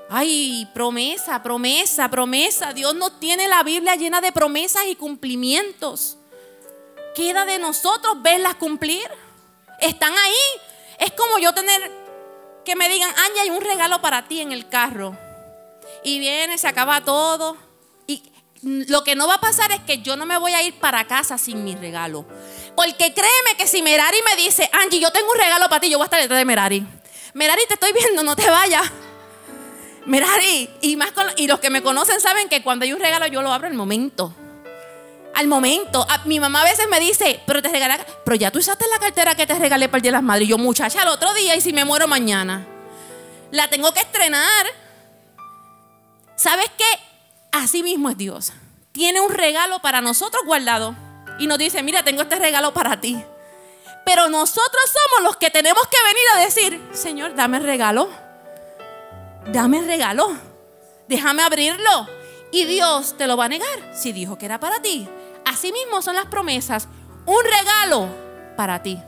Ay, promesa, promesa, promesa. Dios nos tiene la Biblia llena de promesas y cumplimientos. Queda de nosotros verlas cumplir. Están ahí. Es como yo tener que me digan, Anya, hay un regalo para ti en el carro. Y viene, se acaba todo. Y lo que no va a pasar es que yo no me voy a ir para casa sin mi regalo. Porque créeme que si Merari me dice, Angie, yo tengo un regalo para ti, yo voy a estar detrás de Merari. Merari, te estoy viendo, no te vayas. Merari, y, más y los que me conocen saben que cuando hay un regalo yo lo abro al momento. Al momento. mi mamá a veces me dice, pero te regalé, pero ya tú usaste la cartera que te regalé para el Día de las Madres. Yo, muchacha, el otro día y si me muero mañana. La tengo que estrenar. ¿Sabes qué? Así mismo es Dios. Tiene un regalo para nosotros guardado y nos dice, mira, tengo este regalo para ti. Pero nosotros somos los que tenemos que venir a decir, Señor, dame el regalo. Dame el regalo. Déjame abrirlo. Y Dios te lo va a negar si dijo que era para ti. Así mismo son las promesas. Un regalo para ti.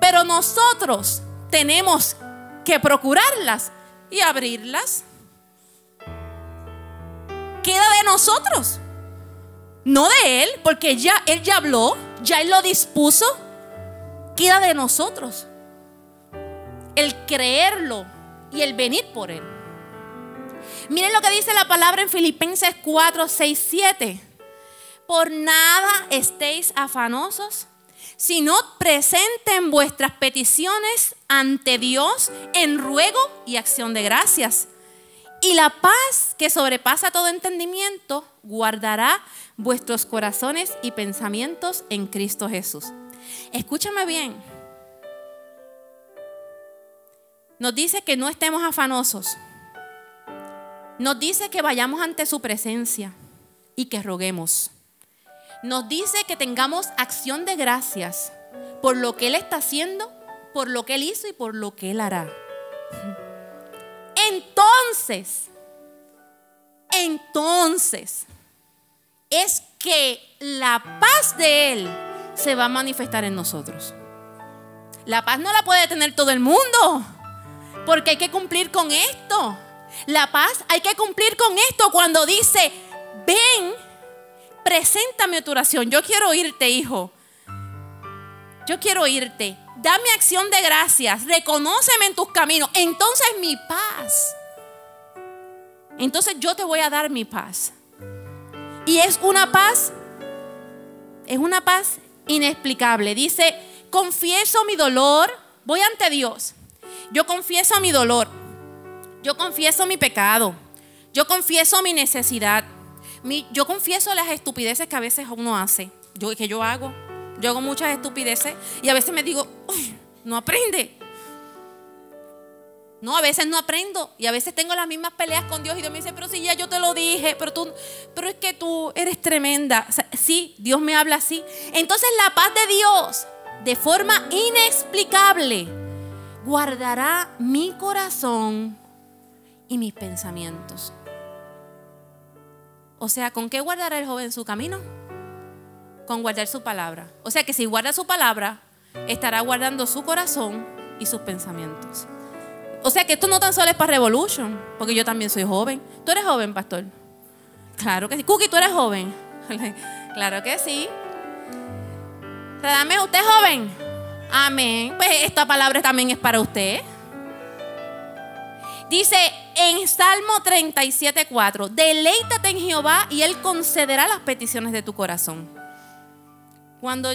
Pero nosotros tenemos que procurarlas y abrirlas. Queda de nosotros. No de Él, porque ya Él ya habló, ya Él lo dispuso. Queda de nosotros el creerlo y el venir por Él. Miren lo que dice la palabra en Filipenses 4, 6, 7. Por nada estéis afanosos, sino presenten vuestras peticiones ante Dios en ruego y acción de gracias. Y la paz que sobrepasa todo entendimiento guardará vuestros corazones y pensamientos en Cristo Jesús. Escúchame bien. Nos dice que no estemos afanosos. Nos dice que vayamos ante su presencia y que roguemos. Nos dice que tengamos acción de gracias por lo que Él está haciendo, por lo que Él hizo y por lo que Él hará. Entonces, entonces, es que la paz de Él se va a manifestar en nosotros. La paz no la puede tener todo el mundo, porque hay que cumplir con esto. La paz hay que cumplir con esto cuando dice, ven, preséntame tu oración. Yo quiero oírte, hijo. Yo quiero oírte. Dame acción de gracias. Reconóceme en tus caminos. Entonces mi paz. Entonces yo te voy a dar mi paz. Y es una paz, es una paz inexplicable. Dice, confieso mi dolor, voy ante Dios. Yo confieso mi dolor. Yo confieso mi pecado. Yo confieso mi necesidad. Yo confieso las estupideces que a veces uno hace. Yo, que yo hago. Yo hago muchas estupideces y a veces me digo, no aprende. No, a veces no aprendo y a veces tengo las mismas peleas con Dios y Dios me dice, pero si ya yo te lo dije, pero tú, pero es que tú eres tremenda. sí, Dios me habla así. Entonces la paz de Dios, de forma inexplicable, guardará mi corazón y mis pensamientos. O sea, ¿con qué guardará el joven su camino? Con guardar su palabra. O sea que si guarda su palabra, estará guardando su corazón y sus pensamientos. O sea que esto no tan solo es para Revolution, porque yo también soy joven. ¿Tú eres joven, pastor? Claro que sí. Cookie, ¿tú eres joven? claro que sí. Dame, ¿usted es joven? Amén. Pues esta palabra también es para usted. Dice en Salmo 37:4, deleítate en Jehová y Él concederá las peticiones de tu corazón. Cuando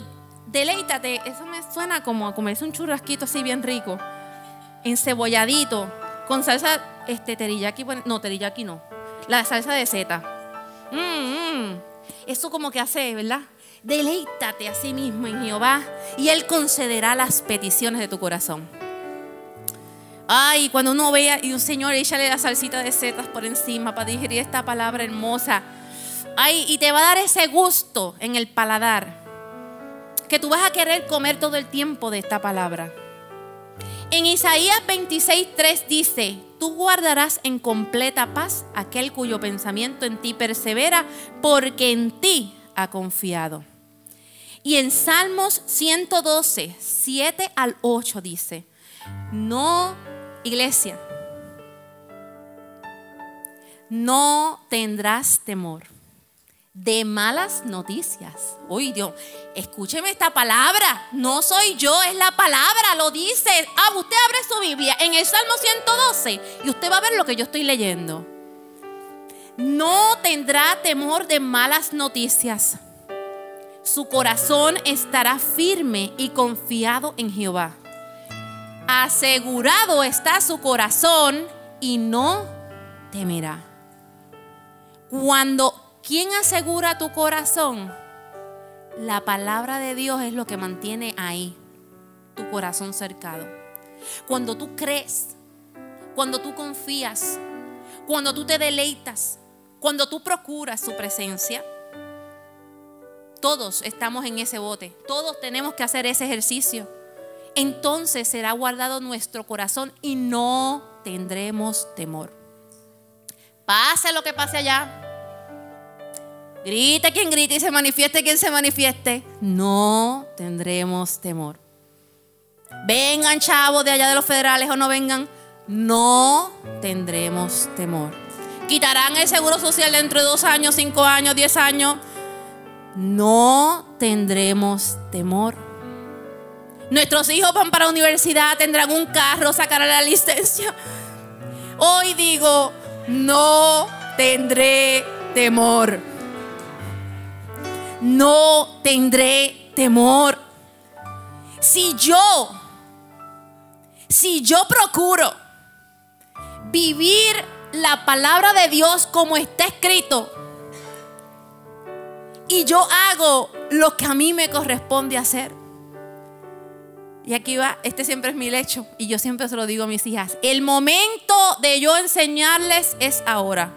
deleítate, eso me suena como a un churrasquito así bien rico encebolladito, con salsa este, teriyaki, no, teriyaki no, la salsa de seta. Mm, mm. Eso como que hace, ¿verdad? Deleítate a sí mismo en Jehová y Él concederá las peticiones de tu corazón. Ay, cuando uno vea y un Señor échale la salsita de setas por encima para digerir esta palabra hermosa. Ay, y te va a dar ese gusto en el paladar que tú vas a querer comer todo el tiempo de esta palabra. En Isaías 26:3 dice, tú guardarás en completa paz aquel cuyo pensamiento en ti persevera, porque en ti ha confiado. Y en Salmos 112, 7 al 8 dice, no, iglesia, no tendrás temor de malas noticias. Uy, Dios, escúcheme esta palabra. No soy yo, es la palabra, lo dice. Ah, usted abre su Biblia en el Salmo 112 y usted va a ver lo que yo estoy leyendo. No tendrá temor de malas noticias. Su corazón estará firme y confiado en Jehová. Asegurado está su corazón y no temerá. Cuando ¿Quién asegura tu corazón? La palabra de Dios es lo que mantiene ahí tu corazón cercado. Cuando tú crees, cuando tú confías, cuando tú te deleitas, cuando tú procuras su presencia, todos estamos en ese bote, todos tenemos que hacer ese ejercicio. Entonces será guardado nuestro corazón y no tendremos temor. Pase lo que pase allá, Grita quien grite y se manifieste quien se manifieste. No tendremos temor. Vengan chavos de allá de los federales o no vengan. No tendremos temor. Quitarán el seguro social dentro de dos años, cinco años, diez años. No tendremos temor. Nuestros hijos van para la universidad, tendrán un carro, sacarán la licencia. Hoy digo, no tendré temor no tendré temor. Si yo, si yo procuro vivir la palabra de Dios como está escrito, y yo hago lo que a mí me corresponde hacer. Y aquí va, este siempre es mi lecho y yo siempre se lo digo a mis hijas. El momento de yo enseñarles es ahora.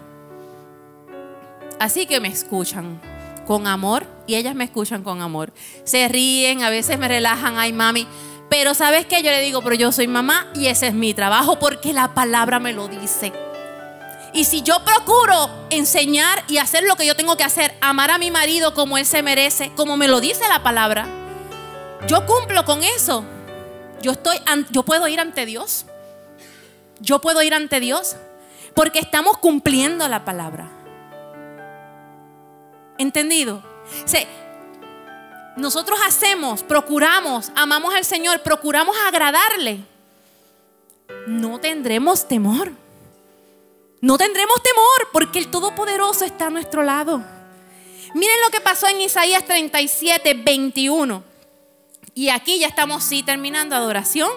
Así que me escuchan con amor y ellas me escuchan con amor. Se ríen, a veces me relajan, ay mami. Pero sabes qué, yo le digo, pero yo soy mamá y ese es mi trabajo porque la palabra me lo dice. Y si yo procuro enseñar y hacer lo que yo tengo que hacer, amar a mi marido como él se merece, como me lo dice la palabra, yo cumplo con eso. Yo estoy yo puedo ir ante Dios. Yo puedo ir ante Dios porque estamos cumpliendo la palabra. ¿Entendido? nosotros hacemos, procuramos, amamos al Señor, procuramos agradarle. No tendremos temor. No tendremos temor porque el Todopoderoso está a nuestro lado. Miren lo que pasó en Isaías 37, 21. Y aquí ya estamos sí terminando adoración.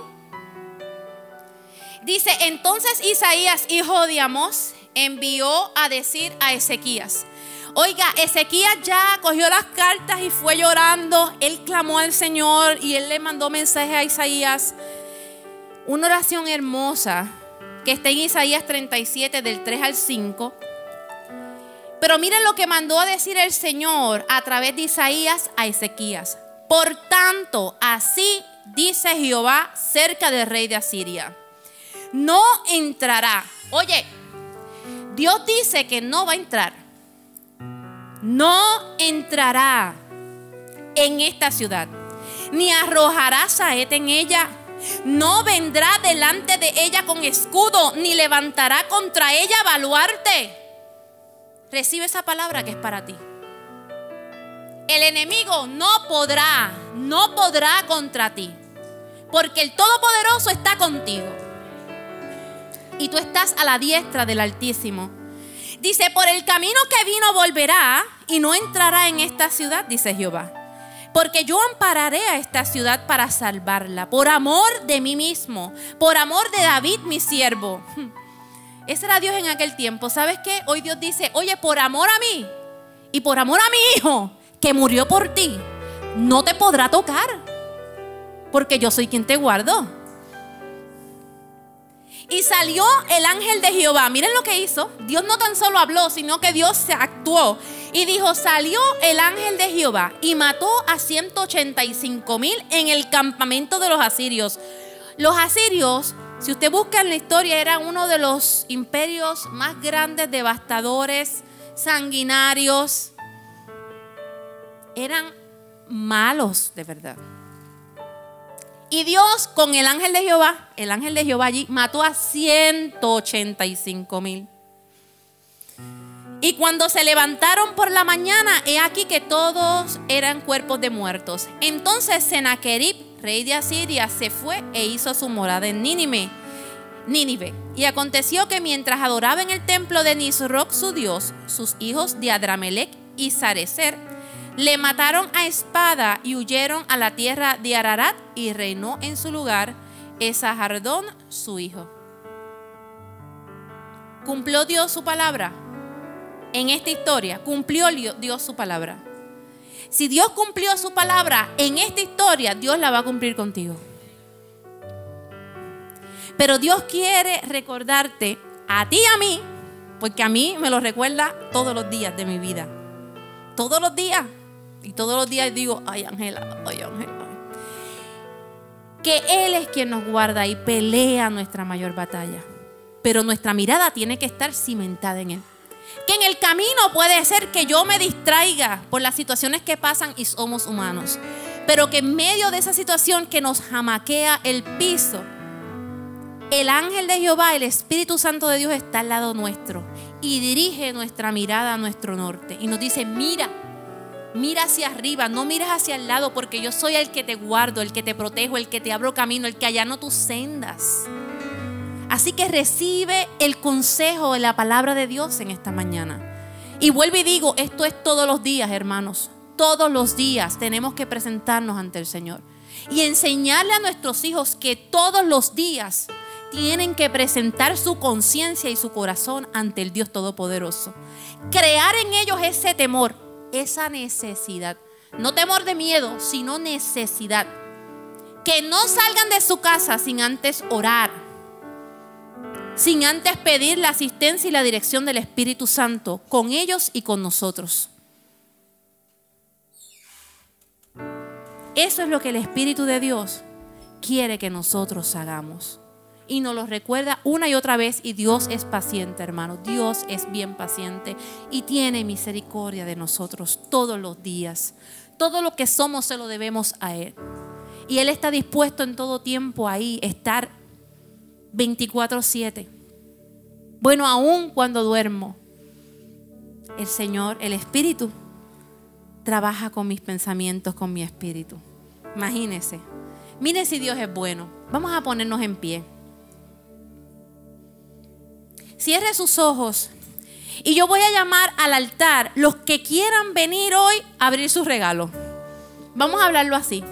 Dice, entonces Isaías, hijo de Amós, envió a decir a Ezequías, Oiga, Ezequías ya cogió las cartas y fue llorando. Él clamó al Señor y él le mandó mensaje a Isaías. Una oración hermosa que está en Isaías 37 del 3 al 5. Pero miren lo que mandó a decir el Señor a través de Isaías a Ezequías. Por tanto, así dice Jehová cerca del rey de Asiria. No entrará. Oye, Dios dice que no va a entrar no entrará en esta ciudad, ni arrojará saeta en ella. No vendrá delante de ella con escudo, ni levantará contra ella baluarte. Recibe esa palabra que es para ti. El enemigo no podrá, no podrá contra ti, porque el Todopoderoso está contigo. Y tú estás a la diestra del Altísimo. Dice, por el camino que vino volverá y no entrará en esta ciudad, dice Jehová. Porque yo ampararé a esta ciudad para salvarla, por amor de mí mismo, por amor de David mi siervo. Ese era Dios en aquel tiempo. ¿Sabes qué? Hoy Dios dice, oye, por amor a mí y por amor a mi hijo que murió por ti, no te podrá tocar. Porque yo soy quien te guardo. Y salió el ángel de Jehová. Miren lo que hizo. Dios no tan solo habló, sino que Dios se actuó. Y dijo, salió el ángel de Jehová y mató a 185 mil en el campamento de los asirios. Los asirios, si usted busca en la historia, eran uno de los imperios más grandes, devastadores, sanguinarios. Eran malos de verdad. Y Dios con el ángel de Jehová, el ángel de Jehová allí, mató a 185 mil. Y cuando se levantaron por la mañana, he aquí que todos eran cuerpos de muertos. Entonces Sennacherib, rey de Asiria, se fue e hizo su morada en Nínive. Y aconteció que mientras adoraba en el templo de Nisroch su dios, sus hijos de Adramelech y Sarecer le mataron a espada y huyeron a la tierra de Ararat y reinó en su lugar Esahardón, su hijo. ¿Cumplió Dios su palabra? en esta historia, cumplió Dios su palabra. Si Dios cumplió su palabra en esta historia, Dios la va a cumplir contigo. Pero Dios quiere recordarte a ti y a mí, porque a mí me lo recuerda todos los días de mi vida. Todos los días. Y todos los días digo, ay Ángela, ay Ángela. Que Él es quien nos guarda y pelea nuestra mayor batalla. Pero nuestra mirada tiene que estar cimentada en Él. Que en el camino puede ser que yo me distraiga por las situaciones que pasan y somos humanos. Pero que en medio de esa situación que nos jamaquea el piso, el ángel de Jehová, el Espíritu Santo de Dios está al lado nuestro y dirige nuestra mirada a nuestro norte y nos dice, mira, mira hacia arriba, no miras hacia el lado porque yo soy el que te guardo, el que te protejo, el que te abro camino, el que allano tus sendas. Así que recibe el consejo de la palabra de Dios en esta mañana. Y vuelvo y digo, esto es todos los días, hermanos. Todos los días tenemos que presentarnos ante el Señor. Y enseñarle a nuestros hijos que todos los días tienen que presentar su conciencia y su corazón ante el Dios Todopoderoso. Crear en ellos ese temor, esa necesidad. No temor de miedo, sino necesidad. Que no salgan de su casa sin antes orar sin antes pedir la asistencia y la dirección del Espíritu Santo con ellos y con nosotros. Eso es lo que el Espíritu de Dios quiere que nosotros hagamos. Y nos lo recuerda una y otra vez. Y Dios es paciente, hermano. Dios es bien paciente y tiene misericordia de nosotros todos los días. Todo lo que somos se lo debemos a Él. Y Él está dispuesto en todo tiempo ahí, estar 24/7. Bueno, aún cuando duermo, el Señor, el Espíritu, trabaja con mis pensamientos, con mi espíritu. Imagínese. Mire si Dios es bueno. Vamos a ponernos en pie. Cierre sus ojos. Y yo voy a llamar al altar los que quieran venir hoy a abrir sus regalos. Vamos a hablarlo así.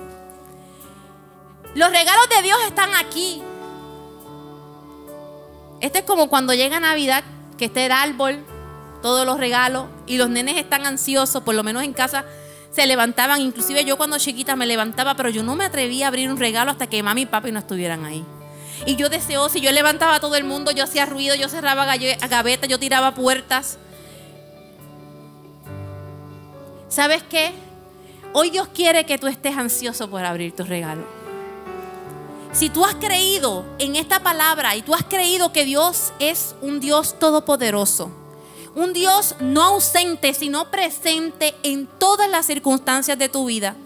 Los regalos de Dios están aquí. Este es como cuando llega Navidad, que está el árbol, todos los regalos, y los nenes están ansiosos, por lo menos en casa se levantaban, inclusive yo cuando chiquita me levantaba, pero yo no me atrevía a abrir un regalo hasta que mami y papi no estuvieran ahí. Y yo deseo, si yo levantaba a todo el mundo, yo hacía ruido, yo cerraba gavetas, yo tiraba puertas. ¿Sabes qué? Hoy Dios quiere que tú estés ansioso por abrir tus regalos. Si tú has creído en esta palabra y tú has creído que Dios es un Dios todopoderoso, un Dios no ausente, sino presente en todas las circunstancias de tu vida,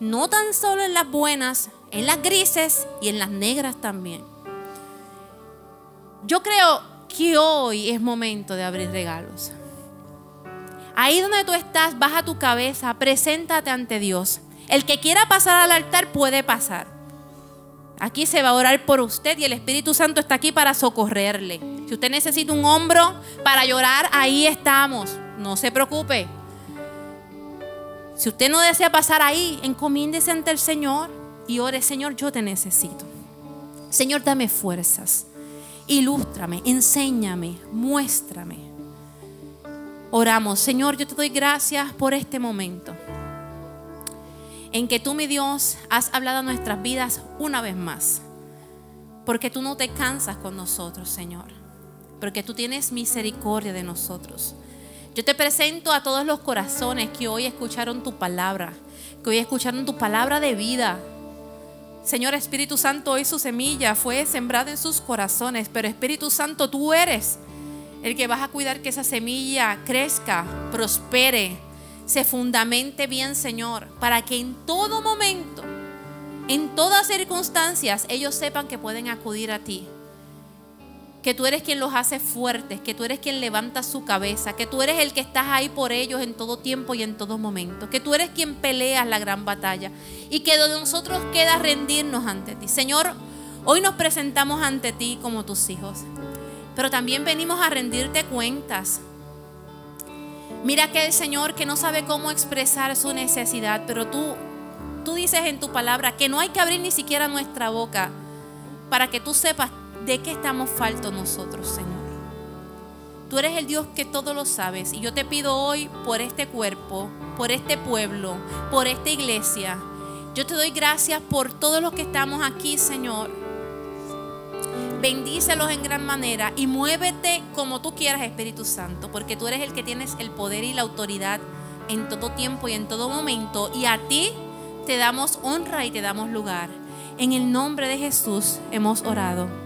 no tan solo en las buenas, en las grises y en las negras también. Yo creo que hoy es momento de abrir regalos. Ahí donde tú estás, baja tu cabeza, preséntate ante Dios. El que quiera pasar al altar puede pasar. Aquí se va a orar por usted y el Espíritu Santo está aquí para socorrerle. Si usted necesita un hombro para llorar, ahí estamos. No se preocupe. Si usted no desea pasar ahí, encomiéndese ante el Señor y ore, Señor, yo te necesito. Señor, dame fuerzas. Ilústrame, enséñame, muéstrame. Oramos, Señor, yo te doy gracias por este momento en que tú, mi Dios, has hablado a nuestras vidas una vez más. Porque tú no te cansas con nosotros, Señor. Porque tú tienes misericordia de nosotros. Yo te presento a todos los corazones que hoy escucharon tu palabra, que hoy escucharon tu palabra de vida. Señor Espíritu Santo, hoy su semilla fue sembrada en sus corazones, pero Espíritu Santo, tú eres el que vas a cuidar que esa semilla crezca, prospere, se fundamente bien, Señor, para que en todo momento, en todas circunstancias, ellos sepan que pueden acudir a ti. Que tú eres quien los hace fuertes, que tú eres quien levanta su cabeza, que tú eres el que estás ahí por ellos en todo tiempo y en todo momento, que tú eres quien peleas la gran batalla y que de nosotros queda rendirnos ante ti. Señor, hoy nos presentamos ante ti como tus hijos, pero también venimos a rendirte cuentas Mira que el Señor que no sabe cómo expresar su necesidad, pero tú, tú dices en tu palabra que no hay que abrir ni siquiera nuestra boca para que tú sepas de qué estamos faltos nosotros, Señor. Tú eres el Dios que todo lo sabes y yo te pido hoy por este cuerpo, por este pueblo, por esta iglesia. Yo te doy gracias por todos los que estamos aquí, Señor Bendícelos en gran manera y muévete como tú quieras, Espíritu Santo, porque tú eres el que tienes el poder y la autoridad en todo tiempo y en todo momento. Y a ti te damos honra y te damos lugar. En el nombre de Jesús hemos orado.